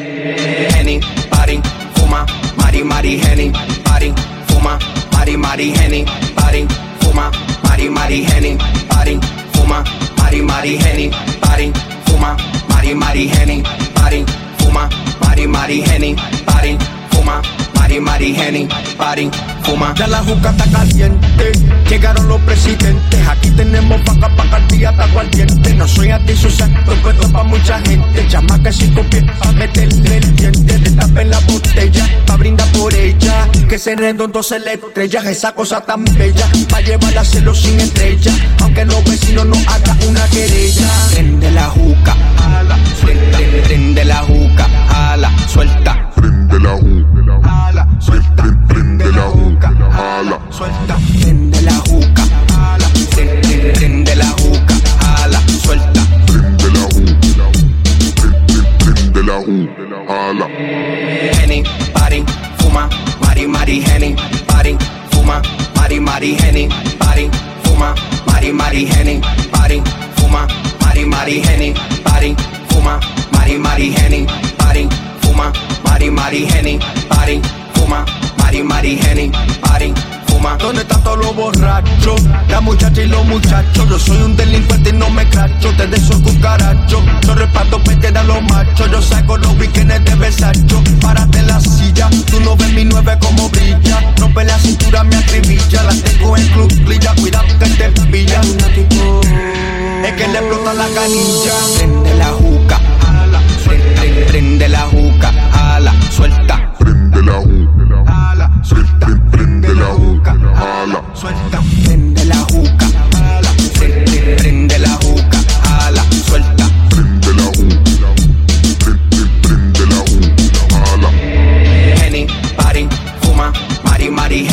Henny, party, fuma, mari, mari, Henny, party, fuma, mari, mari, Henny, party, fuma, mari, mari, Henny, party, fuma, mari, mari, Henny, party, fuma, mari, mari, Henny, parin, fuma. Ya la juca está caliente, llegaron los presidentes. Aquí tenemos vaca pa' día hasta diente. No soy antisocial, pero esto pa' mucha gente. Llama que cinco pies pa' meterle el diente. Destapen la botella pa' brindar por ella. Que se redondo se le estrella, esa cosa tan bella. Pa' llevarla a hacerlo sin estrella. Aunque los vecinos no hagan una querella. Prende la juca, Henny, parin, fuma, mari, mari, henny, parin, fuma, mari, mari, henny, parin, fuma, mari, mari, henny, parin, fuma, mari, mari, henny, parin, fuma, mari, mari, henny, parin, fuma, mari, mari, henny, parin, fuma, mari, mari, henny, fuma. ¿Dónde están todos los borrachos? La muchacha y los muchachos. Yo soy un delincuente y no me cracho. Te de esos cucarachos. Yo reparto pete a los machos. Yo saco los weekends de besacho. Párate la silla. Tú no ves mi nueve como brilla. Rompe la cintura, me acribilla. La tengo en club, clilla. Cuidado que te pilla. Es que le explota la canilla. Prende la juca, ala, suelta. Prende la juca, ala, suelta.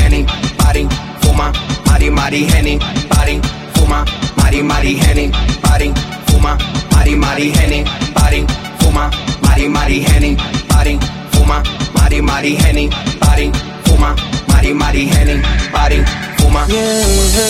Henny, parin, fuma, mari, mari, henny, parin, fuma, mari, mari, henny, parin, fuma, mari, mari, henny, parin, fuma, mari, mari, henny, parin, fuma, mari, mari, henny, parin, fuma, mari, mari, henny, parin, fuma. Yeah.